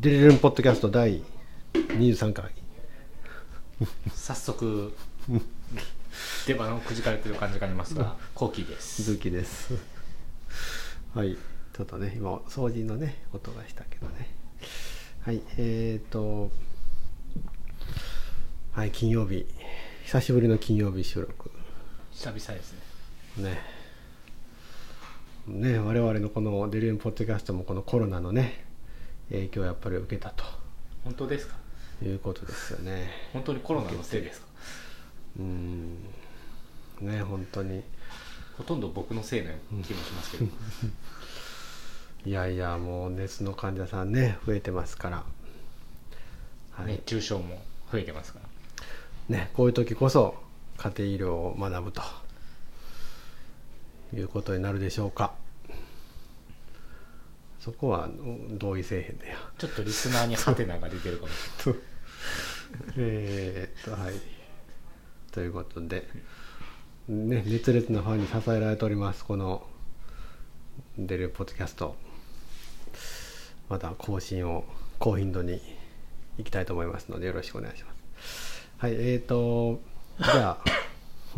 デリルンポッドキャスト第23回。早速出番をくじかれてる感じがありますがコーキーです。鈴木です。はい。ちょっとね今掃除のね音がしたけどね。はいえっ、ー、とはい金曜日。久しぶりの金曜日収録。久々ですね。ね。ね我々のこのデリルンポッドキャストもこのコロナのね影響をやっぱり受けたと。本当ですか？いうことですよね。本当にコロナのせいですか？うん。ね本当に。ほとんど僕のせいの気もしますけど。いやいやもう熱の患者さんね増えてますから、はい、熱中症も増えてますから。ねこういう時こそ家庭医療を学ぶということになるでしょうかそこは同意せえへんねや。ちょっとリスナーにハテナが出てるかもしれない。えっとはい。ということで、ね、熱烈なファンに支えられておりますこの出るポッドキャスト。また更新を高頻度にいきたいと思いますのでよろしくお願いします。はいえーとじゃあ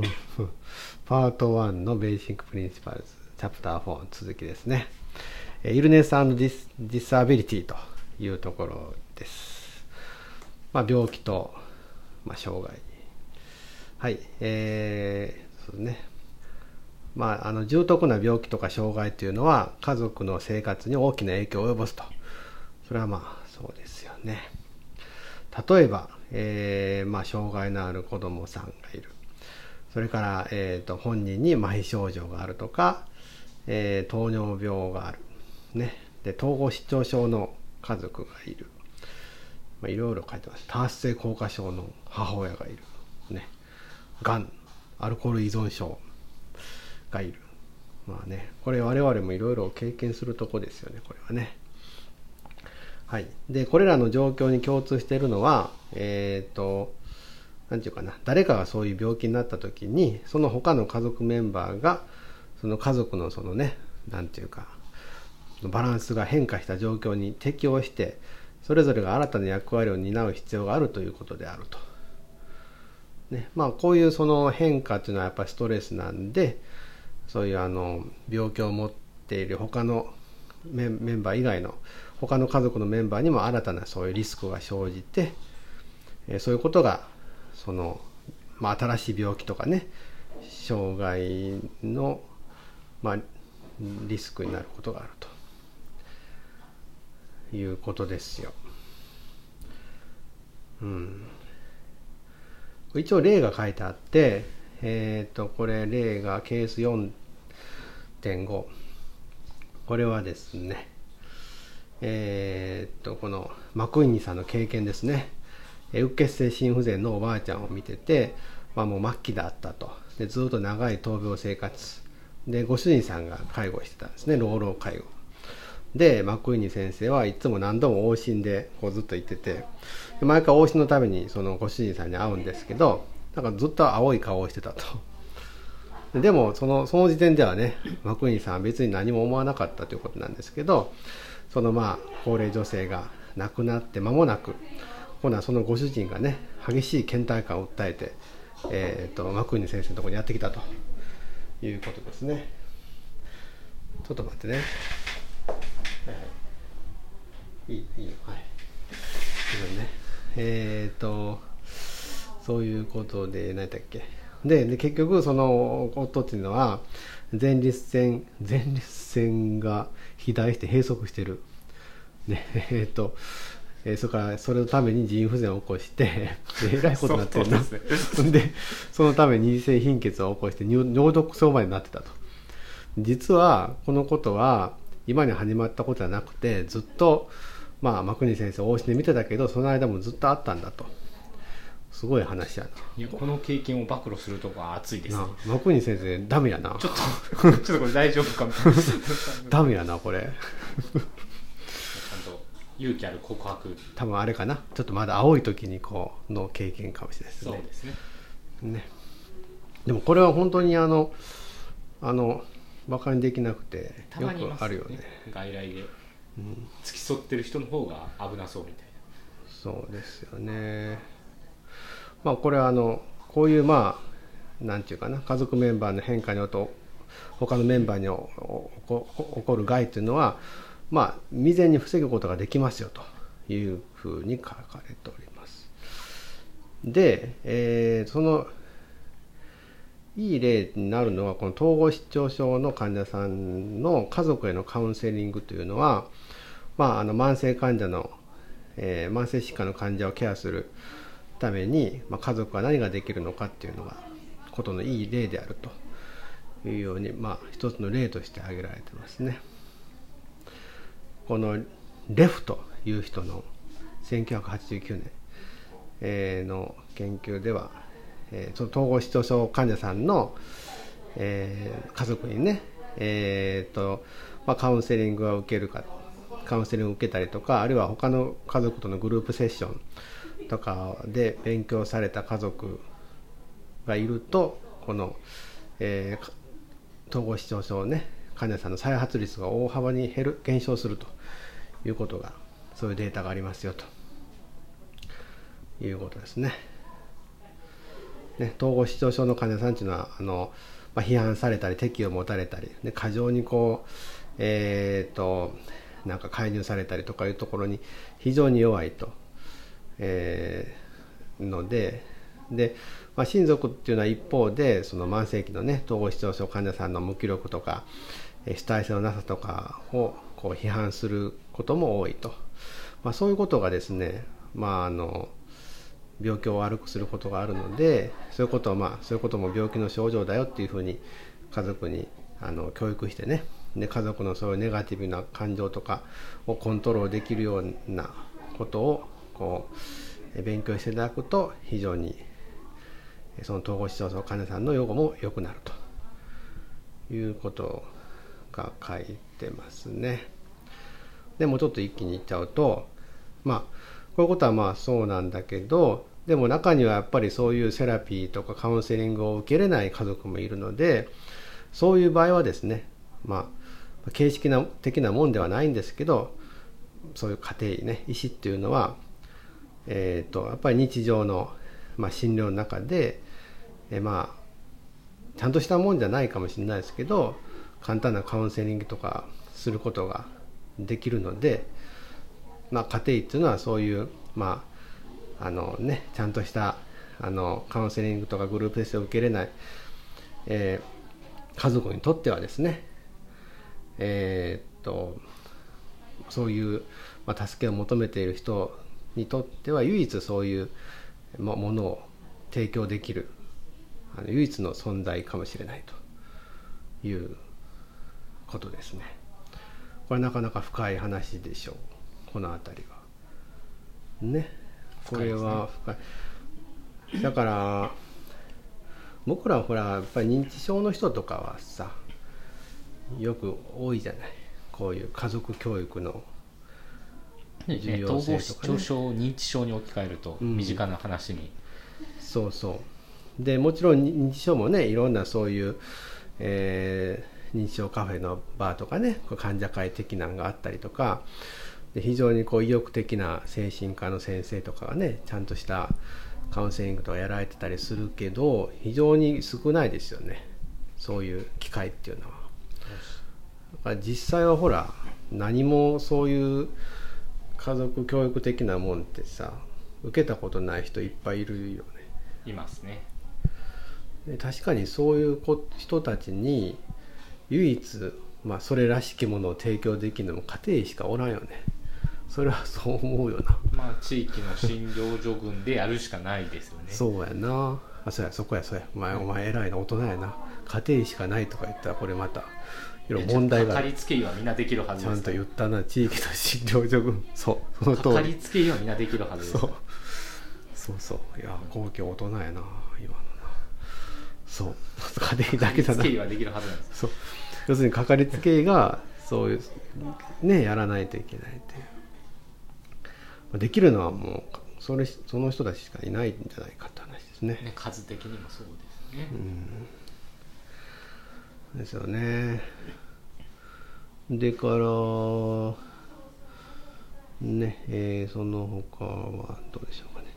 パート1の Basic Principles Chapter 4続きですね Illness dis disability というところです。まあ、病気と、まあ、障害。はい、えー、そうですね。まあ、あの重篤な病気とか障害というのは家族の生活に大きな影響を及ぼすと。それはまあそうですよね。例えば、えーまあ、障害のある子供さんがいる。それから、えーと、本人に麻痺症状があるとか、えー、糖尿病がある。ね、で統合失調症の家族がいる、まあ、いろいろ書いてます。多発性硬化症の母親がいる、ね、がんアルコール依存症がいる。まあねこれ我々もいろいろ経験するとこですよねこれはね。はい。でこれらの状況に共通しているのはえっ、ー、と何て言うかな。誰かがそういう病気になった時にその他の家族メンバーがその家族のそのね何て言うかバランスが変化した状況に適応してそれぞれが新たな役割を担う必要があるということであると。ね、まあこういうその変化っていうのはやっぱりストレスなんでそういうあの病気を持っている他のメンバー以外の他の家族のメンバーにも新たなそういうリスクが生じてそういうことがその、まあ、新しい病気とかね障害の、まあ、リスクになることがあると。いうことですよ。うん。一応例が書いてあって、えっ、ー、と、これ例がケース4.5。これはですね、えっ、ー、と、このマクイニさんの経験ですね。うっ血性心不全のおばあちゃんを見てて、まあもう末期だったと。でずっと長い闘病生活。で、ご主人さんが介護してたんですね、老老介護。で、マクイーニ先生はいつも何度も往診でこうずっと行ってて、毎回往診のためにそのご主人さんに会うんですけど、なんかずっと青い顔をしてたと。でもその、その時点ではね、マクイーニさんは別に何も思わなかったということなんですけど、そのまあ、高齢女性が亡くなって間もなく、今度はそのご主人がね、激しい倦怠感を訴えて、えっ、と、マクイーニ先生のところにやってきたということですね。ちょっと待ってね。い。いいいよ。はい。ねえっ、ー、とそういうことで何だっけ？でで結局その夫っていうのは前立腺前立腺が肥大して閉塞してる。ねえっ、ー、とえー、それからそれのために腎不全を起こしてえらいことになってるんですね。でそのために二次性貧血を起こして尿毒症までなってたと。実はこのことは今に始まったことじゃなくてずっとまあクニ先生大しで見てたけどその間もずっとあったんだと。すごい話やな。いやこの経験を暴露するとこ熱いですね。マクニ先生ダメやな。ちょっと ちょっとこれ大丈夫かみたいなダメやなこれ。ちゃんと勇気ある告白。多分あれかな。ちょっとまだ青い時にこうの経験かもしれないですね。そうですね。ね。でもこれは本当にあのあの馬鹿にできなくてよくあるよね、ね、外来で。うん。付き添ってる人の方が危なそうみたいそうですよね。まあこれはあのこういうまあなんていうかな家族メンバーの変化によって他のメンバーにおおこ起こる害というのはまあ未然に防ぐことができますよというふうに書かれております。で、えーそのいい例になるのはこの統合失調症の患者さんの家族へのカウンセリングというのは、まあ、あの慢性患者の、えー慢性疾患の患者をケアするために、まあ、家族は何ができるのかっていうのがことのいい例であるというように、まあ、一つの例として挙げられてますね。このレフという人の1989年、の研究では、えーその統合失調症患者さんの、えー家族にね、えーとまあ、カウンセリングを受けるかカウンセリングを受けたりとかあるいは他の家族とのグループセッションとかで勉強された家族がいるとこの、えー統合失調症ね患者さんの再発率が大幅に減る減少するということがそういうデータがありますよということですね。ね統合失調症の患者さんっていうのはあの、まあ、批判されたり敵を持たれたりで過剰にこうえー、となんか介入されたりとかいうところに非常に弱いと、えーのでで、まあ、親族っていうのは一方でその慢性期のね統合失調症患者さんの無気力とか主体性のなさとかをこう批判することも多いと、まあ、そういうことがですねまああの病気を悪くすることがあるのでそういうことをまあそういうことも病気の症状だよっていうふうに家族にあの教育してねで家族のそういうネガティブな感情とかをコントロールできるようなことをこう勉強していただくと非常にその統合失調症患者さんの予後も良くなるということが書いてますね。でもちょっと一気に言っちゃうとまあこういうことはまあそうなんだけどでも中にはやっぱりそういうセラピーとかカウンセリングを受けれない家族もいるのでそういう場合はですねまあ形式な的なもんではないんですけどそういう家庭医ね医師っていうのは、えー、とやっぱり日常の、まあ、診療の中で、えまあちゃんとしたもんじゃないかもしれないですけど簡単なカウンセリングとかすることができるので、まあ、家庭医っていうのはそういう、まああのね、ちゃんとしたあのカウンセリングとかグループテスを受けれない、えー家族にとってはですね、えーっとそういう、まあ、助けを求めている人にとっては唯一そういうもものを提供できるあの唯一の存在かもしれないということですね。これなかなか深い話でしょうこの辺りは。ねこれは深い。だから僕らはほらやっぱり認知症の人とかはさよく多いじゃない。こういう家族教育の重要統合性とかね。失調症を認知症に置き換えるとうん。身近な話に、そうそう。でもちろん認知症もねいろんなそういう、えー認知症カフェのバーとかねこう患者会的なのがあったりとかで非常にこう意欲的な精神科の先生とかがねちゃんとしたカウンセリングとかやられてたりするけど非常に少ないですよねそういう機会っていうのは。だから実際はほら何もそういう家族教育的なもんってさ受けたことない人いっぱいいるよね。いますねで確かにそういう子人たちに唯一、まあ、それらしきものを提供できるのも家庭医しかおらんよねそれはそう思うよな、まあ地域の診療所群でやるしかないですよね。そうやな。あそうやそこやそうや。お前お前偉いな大人やな。家庭医しかないとか言ったらこれまたいろいろ問題がかかりつけ医はみんなできるはずちゃんですと言ったな地域の診療所。群 そうそのかか通りりつけ医はみんなできるはずですそう。そうそう。いや公共大人やな今のな。そう。家庭医だけだな。かかりつけ医はできるはずなんですそう。要するにかかりつけ医がそういうねやらないといけないっていう。まあできるのはもうそれその人たちしかいないんじゃないかって話ですね。ね数的にもそうですね、ですよね。でからねえーその他はどうでしょうかね。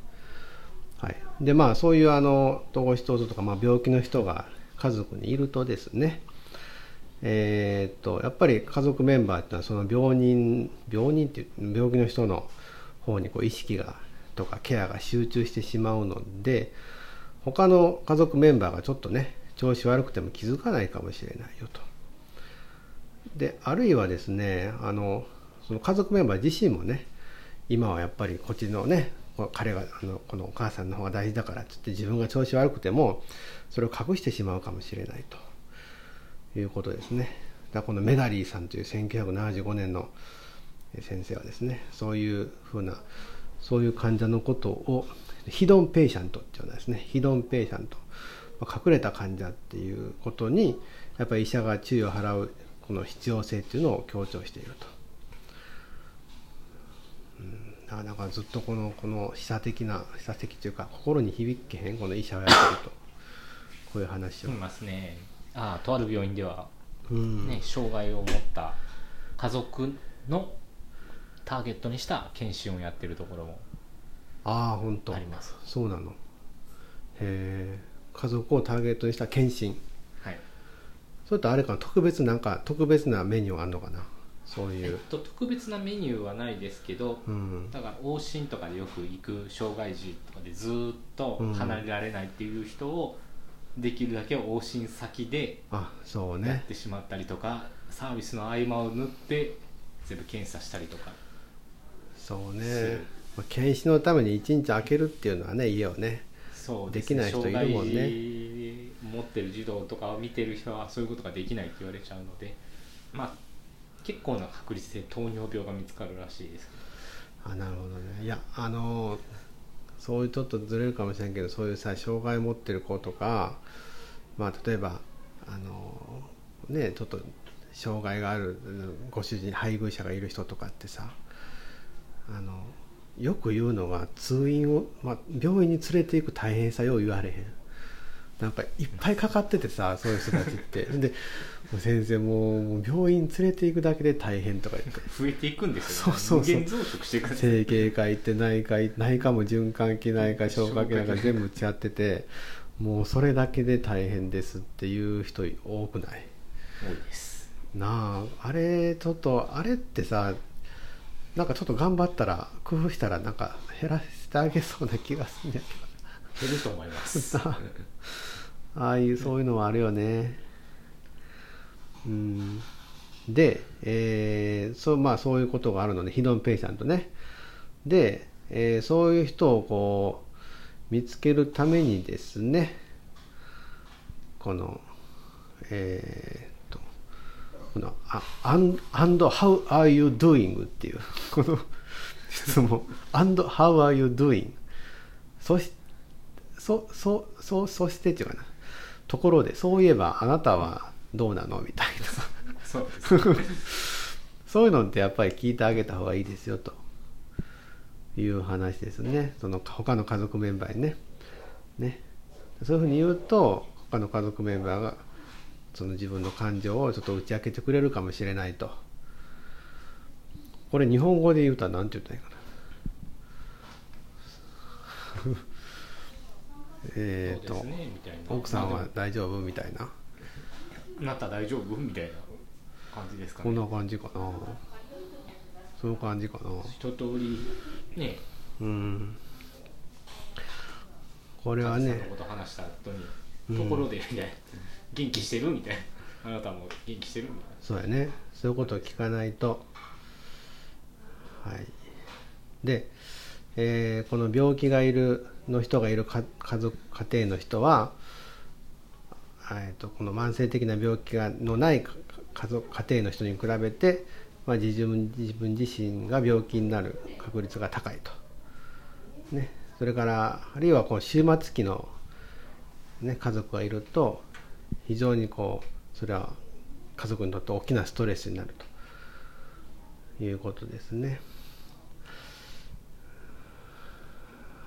はい、でまあそういうあの統合失調症とか、まあ、病気の人が家族にいるとですね。えーっとやっぱり家族メンバーっていうのはその病人病人っていう病気の人の方にこう意識がとかケアが集中してしまうので他の家族メンバーがちょっとね調子悪くても気づかないかもしれないよと。であるいはですねあのその家族メンバー自身もね今はやっぱりこっちのね彼があのこのお母さんの方が大事だからっつって自分が調子悪くてもそれを隠してしまうかもしれないということですね。だこのメダリーさんという1975年の先生はですねそういうふうなそういう患者のことをヒドンペイシャントっていうのはですねヒドンペイシャント。まあ隠れた患者っていうことにやっぱり医者が注意を払うこの必要性っていうのを強調していると。うん。なんかずっとこのこの示唆的な示唆的というか心に響けへんこの医者をやってると。こういう話を、いますね。ああとある病院では、うん。ね障害を持った家族のターゲットにした検診をやってるところもああ本当あります。そうなの。へえ家族をターゲットにした検診はい。それとあれかな特別なんか特別なメニューがあるのかな？そういう、えっと、特別なメニューはないですけど、うん。だから往診とかでよく行く障害児とかでずーっと離れられないっていう人を、できるだけ往診先であそうやっねてしまったりとか、サービスの合間を縫って全部検査したりとかそうすねる、まあ、検視のために一日空けるっていうのはね家をねそうできない人いるもんね。持ってる児童とかを見てる人はそういうことができないって言われちゃうのでまあ結構な確率で糖尿病が見つかるらしいです。あなるほどね。いやあのそういうちょっとずれるかもしれんけどそういうさ障害を持ってる子とかまあ例えばあのねちょっと障害があるうんご主人配偶者がいる人とかってさあのよく言うのが通院を、まあ、病院に連れていく大変さよう言われへん。なんかいっぱいかかっててさそういう人たちって。で先生もうもう病院連れていくだけで大変とか言って。増えていくんですよね。そうそうそう。無限増殖していくんです整形科行って内科行内科も循環器内科消化器内科全部打ち合っててもうそれだけで大変ですっていう人多くない？多いです。なああれちょっとあれってさなんかちょっと頑張ったら工夫したらなんか減らしてあげそうな気がするんだけ減ると思います。ど ああいうそういうのはあるよね。うん。で、えーそうまあそういうことがあるのでヒドンペイシャントね。で、えーそういう人をこう見つけるためにですね。このえこのあ and, and how are you doing? っていうこの質問。and how are you doing? そしそそそそしてっていうかな。ところでそういえばあなたはどうなの？みたいな。そういうのってやっぱり聞いてあげた方がいいですよと。いう話ですね。その他の家族メンバーにね。ね。そういうふうに言うと他の家族メンバーがその自分の感情をちょっと打ち明けてくれるかもしれないと。これ日本語で言うとは何て言ったらいいかな？えっと、ね奥さんは大丈夫みたいな？なた大丈夫みたいな感じですかね。こんな感じかな？そういう感じかな？一通りね。うん。これはねところでみたいな元気してるみたいな。あなたも元気してるみたいな。そうやね。そういうことを聞かないと。はい。で、えーこの病気がいるの人がいる家族家庭の人は、えー、とこの慢性的な病気がのない家族家庭の人に比べて、まあ、自分自分自身が病気になる確率が高いと、ね、それからあるいはこう終末期の、ね、家族がいると非常にこうそれは家族にとって大きなストレスになるということですね。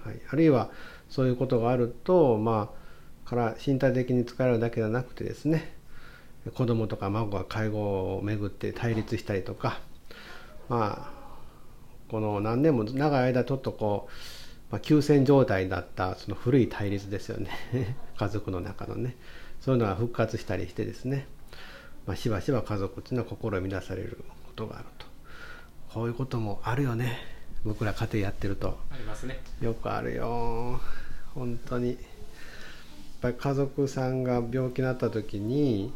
はい、あるいはそういうことがあると、まあ、から身体的に疲れるだけではなくてですね子供とか孫が介護をめぐって対立したりとか、まあ、この何年も長い間ちょっとこう、まあ、休戦状態だったその古い対立ですよね。家族の中のね。そういうのが復活したりしてですね、まあ、しばしば家族っていうのは心を乱されることがあると。こういうこともあるよね。僕ら家庭やってると。ありますね。よくあるよ。本当に。やっぱり家族さんが病気になった時に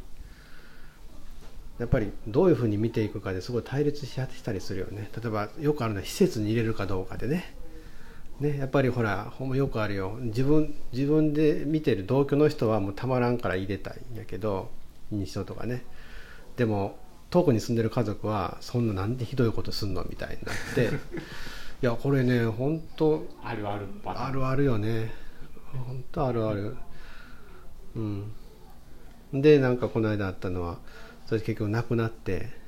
やっぱりどういうふうに見ていくかですごい対立ししたりするよね。例えばよくあるのは施設に入れるかどうかでねねやっぱりほらほんまよくあるよ。自分自分で見てる同居の人はもうたまらんから入れたいんやけど認知症とかね。でも遠くに住んでる家族はそんななんでひどいことすんのみたいになって。いやこれね本当あるあるあるあるよね。本当あるある。うん。でなんかこの間あったのはそれ結局亡くなって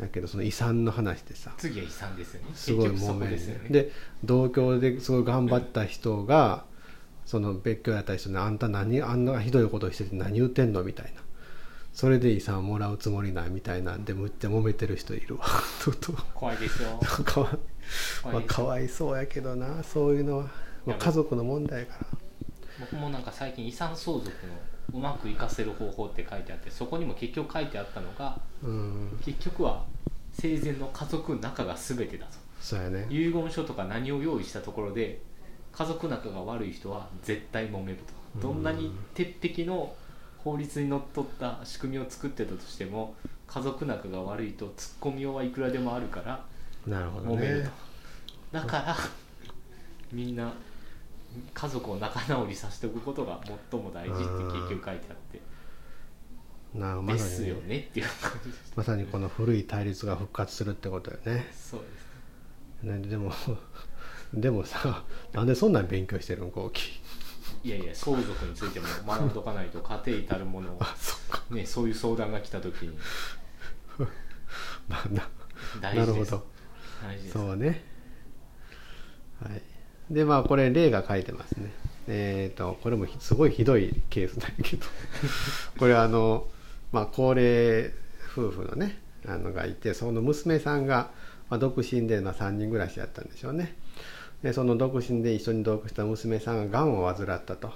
だけどその遺産の話でさ。次は遺産ですよね。すごい結局そ揉めですよね。で同居ですごい頑張った人がその別居やった人に「あんた何あんなひどいことしてて何言ってんの?」みたいな。それで遺産をもらうつもりないみたいな。んでむっちゃ揉めてる人いるわ。怖いですよ。かわ,、まあ、かわいそうやけどなそういうのは、まあ、家族の問題やから。僕もなんか最近遺産相続のうまく活かせる方法って書いてあってそこにも結局書いてあったのがうん。結局は生前の家族仲が全てだと。そうやね。遺言書とか何を用意したところで家族仲が悪い人は絶対揉めると。どんなに鉄壁の法律にのっとった仕組みを作ってたとしても家族仲が悪いとツッコミようはいくらでもあるからなるほど揉めるねと。だからみんな家族を仲直りさせておくことが最も大事って結局書いてあって。なまさにですよねまさにこの古い対立が復活するってことよね。そうですね。でも でもさなんでそんなん勉強してるん後期いやいや相続についても学んどかないと家庭至るものを あそっか。ね、そういう相談が来た時に。まあな大事です。なるほど。大事です。そうね。はいでまあこれ例が書いてますね。えっ、とこれもすごいひどいケースなんやけど。これあのまあ高齢夫婦のねあのがいてその娘さんが、まあ、独身で、まあ、3人暮らしやったんでしょうね。でその独身で一緒に同居した娘さんががんを患ったと。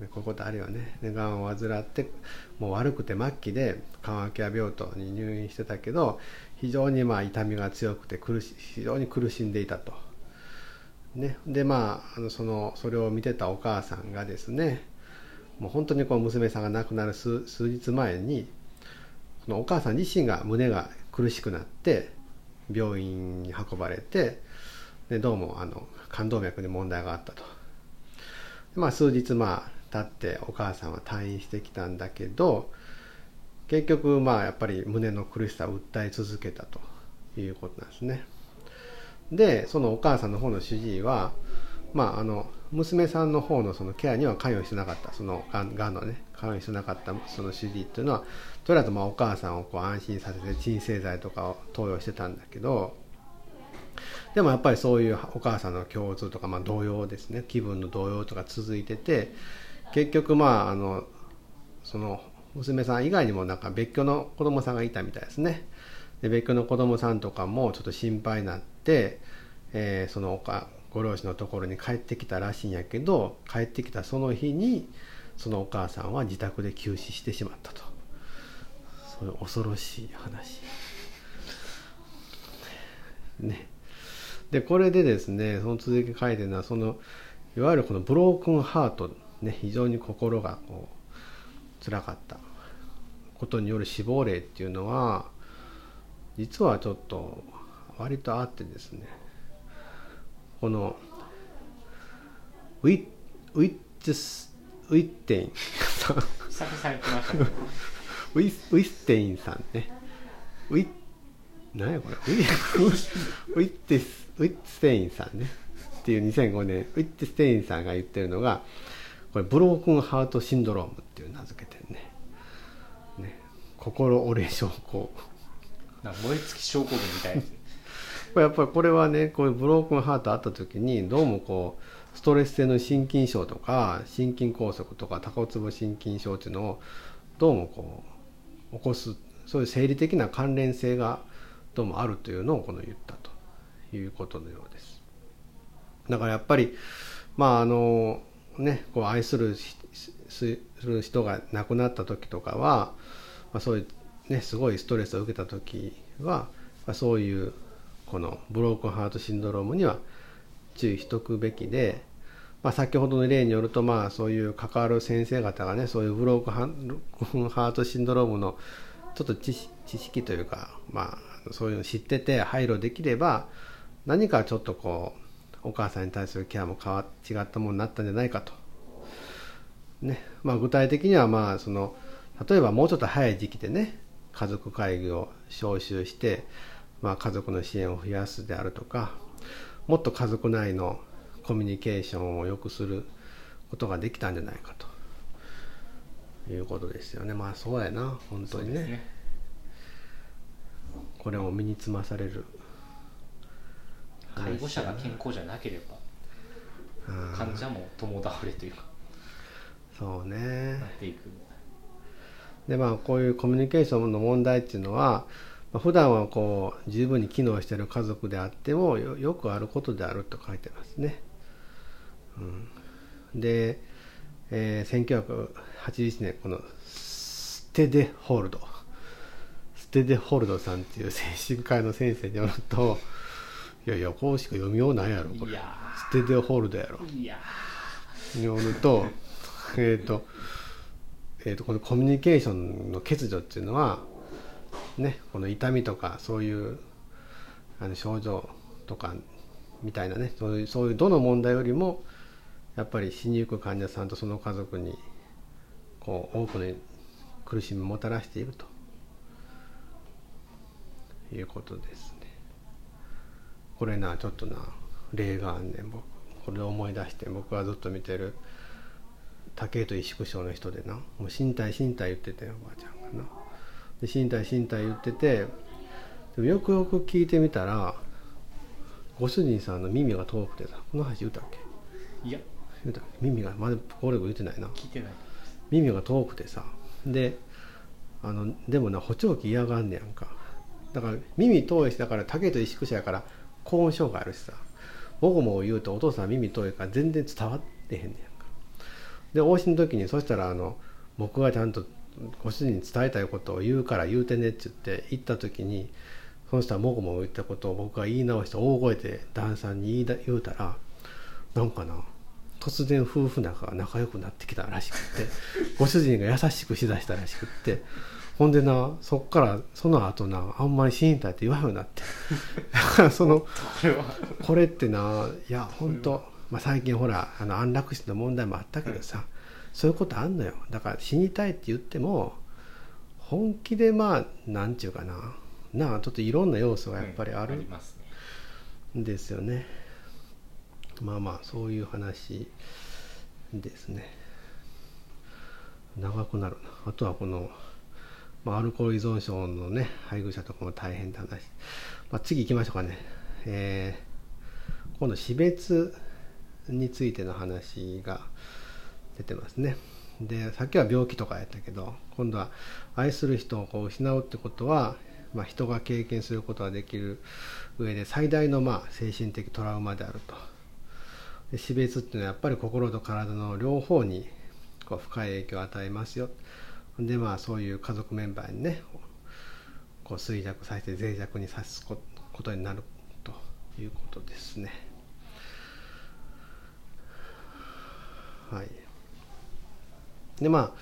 でこういうことあるよね。でがんを患ってもう悪くて末期で緩和ケア病棟に入院してたけど非常にまあ痛みが強くて苦し非常に苦しんでいたと。ね、でまああのそのそれを見てたお母さんがですねもう本当にこう娘さんが亡くなる数数日前にそのお母さん自身が胸が苦しくなって病院に運ばれてでどうもあの冠動脈に問題があったと。まあ、数日まあ経ってお母さんは退院してきたんだけど結局まあやっぱり胸の苦しさを訴え続けたということなんですね。でそのお母さんの方の主治医は、まあ、あの娘さんの方のそのケアには関与してなかった。そのがんがんのね関与してなかったその主治医っていうのはとりあえずまあお母さんをこう安心させて鎮静剤とかを投与してたんだけどでもやっぱりそういうお母さんの共通とか、まあ、動揺ですね。気分の動揺とか続いてて結局まああのその娘さん以外にもなんか別居の子供さんがいたみたいですね。で別居の子供さんとかもちょっと心配になって、えーそのおかご両親のところに帰ってきたらしいんやけど帰ってきたその日にそのお母さんは自宅で急死してしまったと。そういう恐ろしい話。ね。でこれでですねその続き書いてるのはそのいわゆるこの broken heart ね非常に心がこう辛かった。ことによる死亡例っていうのは実はちょっと割とあってですねこのウィウィッツスウィッテインさん。久々に来ましたけどウィスウィステインさんね。ウィ何やこれ。ウィウィッテスウィッツテインさんね。っていう2005年ウィッツテインさんが言ってるのがこれブロークンハートシンドロームっていう名付けてるね。ね。心折れ症候なんか燃え尽き症候群みたいなやつやっぱりこれはねこういうブロークンハートあった時にどうもこうストレス性の心筋症とか心筋梗塞とか多骨部心筋症っていうのをどうもこう起こすそういう生理的な関連性がどうもあるというのをこの言ったということのようです。だからやっぱりまああのねこう愛するする人が亡くなった時とかは、まあ、そういうねすごいストレスを受けた時は、まあ、そういうこのブロークンハートシンドロームには注意しとくべきで、まあ、先ほどの例によるとまあそういう関わる先生方がねそういうブロークンハートシンドロームのちょっと知識というか、まあ、そういうの知ってて配慮できれば何かちょっとこうお母さんに対するケアも変わ違ったものになったんじゃないかと。ねまあ、具体的にはまあその例えばもうちょっと早い時期でね家族会議を招集して、まあ、家族の支援を増やすであるとかもっと家族内のコミュニケーションを良くすることができたんじゃないかと。いうことですよね。まあそうやな。本当にね、ね、これも身につまされる。介護者が健康じゃなければ患者も共倒れというかそうね。なっていく。でまあこういうコミュニケーションの問題っていうのはまあ、普段はこう十分に機能している家族であってもよくあることであると書いてますね。うん、で、えー、1981年このステデホールド。ステデホールドさんっていう精神科医の先生によると いやいやこうしか読みようないやろこれ。ステデホールドやろ。いやによると えっ、ー、と,、えーとこのコミュニケーションの欠如っていうのはねこの痛みとかそういうあの症状とかみたいなねそういうそういうどの問題よりもやっぱり死にゆく患者さんとその家族にこう多くの苦しみをもたらしているということですね。これなちょっとな例があんねん僕これを思い出して僕はずっと見てる竹と萎縮症の人でなもう身体身体言ってたよおばあちゃんがな。で身体身体言っててでもよくよく聞いてみたらご主人さんの耳が遠くてさこの話言うたっけ？いや。言うた耳がまだこれも言ってないな。聞いてない。耳が遠くてさであのでもな補聴器嫌がんねやんか。だから耳遠いしだから竹と萎縮者やから高音障害あるしさ。もごもご言うとお父さん耳遠いから全然伝わってへんねやんか。で往診の時にそしたらあの僕がちゃんとご主人に伝えたいことを言うから言うてねって言って行った時にその人はもごもご言ったことを僕が言い直して大声で旦さんに言いだ言うたらなんかな突然夫婦仲が仲良くなってきたらしくってご主人が優しくしだしたらしくってほんでなそっからその後なあんまり死にたいって言わんようになってだからそのこれってないや本当まあ最近ほらあの安楽死の問題もあったけどさ、そういうことあんのよ。だから死にたいって言っても本気でまあなんちゅうかな。なあちょっといろんな要素がやっぱりある。んですよね、まあまあそういう話ですね。長くなるな。あとはこの、まあ、アルコール依存症のね配偶者とかも大変だ話、まあ、次行きましょうかね。えー、今度死別についての話が出てますね。でさっきは病気とかやったけど今度は愛する人をこう失うってことは、まあ、人が経験することができる上で最大のまあ精神的トラウマであると。で死別っていうのはやっぱり心と体の両方にこう深い影響を与えますよ。でまあそういう家族メンバーにねこう衰弱させて脆弱にさすことになるということですね。はい。でまあ、ま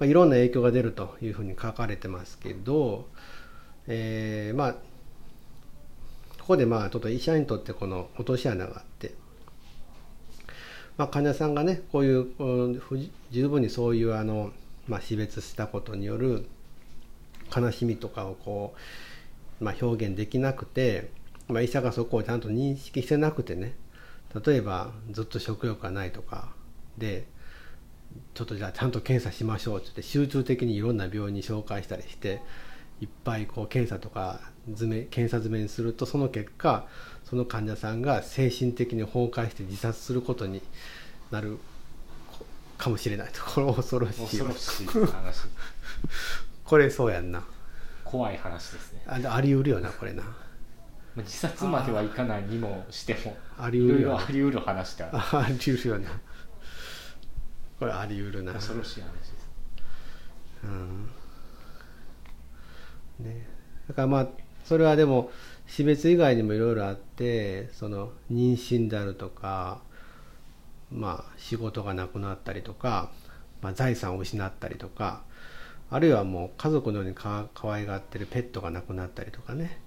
あ、いろんな影響が出るというふうに書かれてますけど、えー、まあここでまあちょっと医者にとってこの落とし穴があって、まあ、患者さんがねこういう十分にそういうあの、まあ、死別したことによる悲しみとかをこう、まあ、表現できなくて、まあ、医者がそこをちゃんと認識してなくてね例えばずっと食欲がないとかでちょっとじゃあちゃんと検査しましょうってって集中的にいろんな病院に紹介したりしていっぱいこう検査とか詰め検査詰めにするとその結果その患者さんが精神的に崩壊して自殺することになるかもしれないところ恐ろしい。恐ろしい話。これそうやんな。怖い話ですね。あありうるよなこれな。まあ自殺まではいかないにもしてもありいろいうるよあり得る話だ。あありうるよな これありうるな。恐ろしい話です。うん。ね、だからまあそれはでも死別以外にもいろいろあってその妊娠であるとか、まあ、仕事がなくなったりとか、まあ、財産を失ったりとかあるいはもう家族のようにか可愛がってるペットが亡くなったりとかね。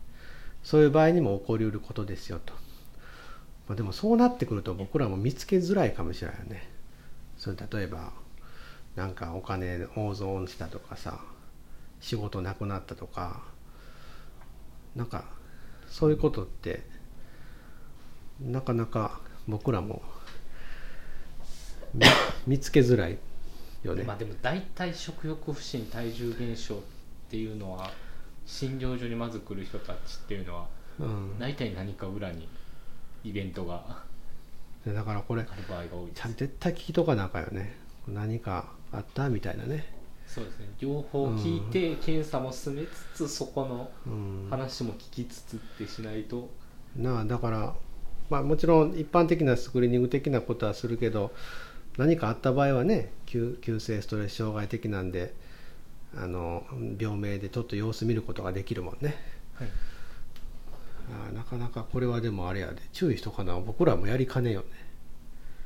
そういう場合にも起こりうることですよと、まあ、でもそうなってくると僕らも見つけづらいかもしれないよねそれ例えばなんかお金大損したとかさ仕事なくなったとかなんかそういうことってなかなか僕らも見 見つけづらいよね。まあでも大体食欲不振体重減少っていうのは診療所にまず来る人たちっていうのはうん、大体何か裏にイベントがだからこれ絶対聞きとかなあかんよね。何かあったみたいなね、そうですね。両方聞いて検査も進めつつそこのうん、話も聞きつつってしないと。なあだから、まあ、もちろん一般的なスクリーニング的なことはするけど何かあった場合はね急急性ストレス障害的なんであの病名でちょっと様子見ることができるもんね。はいああなかなかこれはでもあれやで。注意しとかな。僕らもやりかねんよね。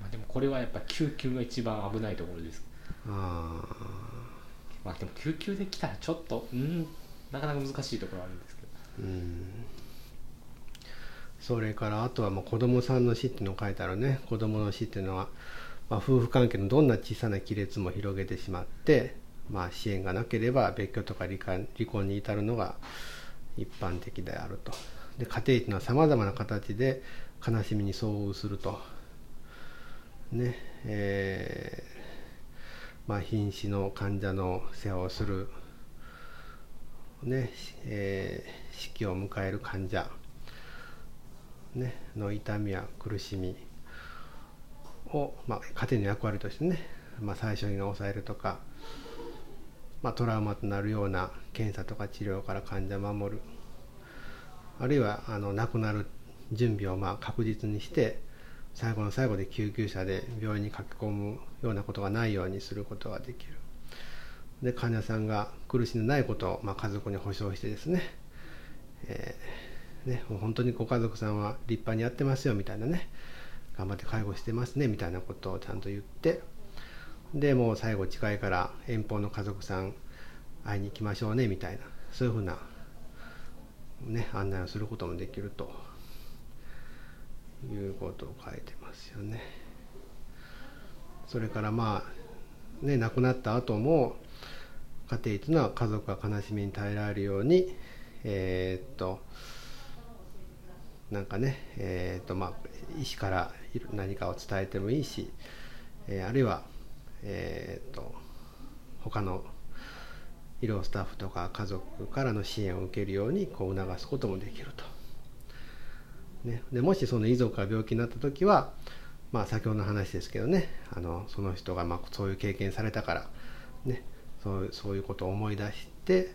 まあ、でもこれはやっぱ救急が一番危ないところです。あまあでも救急で来たらちょっとうんなかなか難しいところはあるんですけど。あうん。それからあとはもう子供さんの死っていうのを書いてあるね子供の死っていうのは、まあ、夫婦関係のどんな小さな亀裂も広げてしまって、まあ、支援がなければ別居とか離婚離婚に至るのが一般的であるとで家庭っていうのはさまざまな形で悲しみに遭遇すると。ねえーまあ、瀕死の患者の世話をする、ねえー死期を迎える患者、ね、の痛みや苦しみ。を、まあ、家庭の役割としてね、まあ、最初に抑えるとか、まあ、トラウマとなるような検査とか治療から患者を守る。あるいはあの亡くなる準備をまあ確実にして最後の最後で救急車で病院に駆け込むようなことがないようにすることができる。で患者さんが苦しんでないことを、まあ、家族に保証してですね,、えーねもう本当にご家族さんは立派にやってますよみたいなね頑張って介護してますねみたいなことをちゃんと言ってでもう最後近いから遠方の家族さん会いに行きましょうねみたいなそういうふうな、ね、案内をすることもできるということを書いてますよね。それからまあね亡くなった後も家庭というのは家族が悲しみに耐えられるようにえーっとなんかねえーっとまあ医師から何かを伝えてもいいし、えーあるいはえっと他の医療スタッフとか家族からの支援を受けるようにこう促すこともできると。ね、でもしその遺族が病気になった時は、まあ、先ほどの話ですけどね。あのその人がまあそういう経験されたから、ね、そうそういうことを思い出して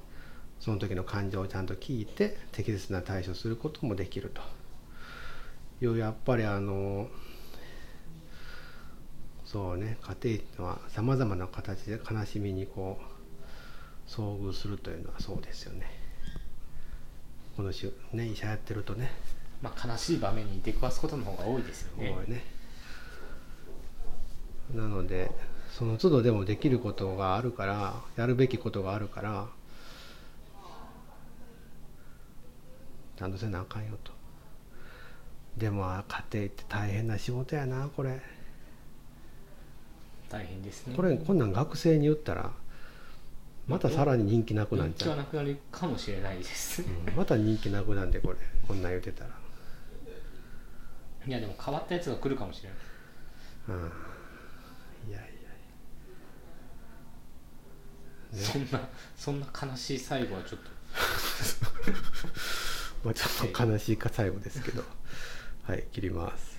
その時の感情をちゃんと聞いて適切な対処することもできると。いうやっぱりあのそうね。家庭っていうのはさまざまな形で悲しみにこう遭遇するというのはそうですよね。この週ね医者やってるとね。まあ悲しい場面に出くわすことの方が多いですよね。多いね。なのでその都度でもできることがあるからやるべきことがあるからちゃんとせなあかんよと。でもあ家庭って大変な仕事やなこれ。大変ですね。これこんなん学生に言ったらまたさらに人気なくなっ人ちゃう、気はなくなるかもしれないです。うんまた人気なくなんでこれ。こんなん言ってたら。いやでも変わったやつが来るかもしれない。うん。いやいや。ね。そんなそんな悲しい最後はちょっと。まあ、ちょっと悲しいか最後ですけど。はい切ります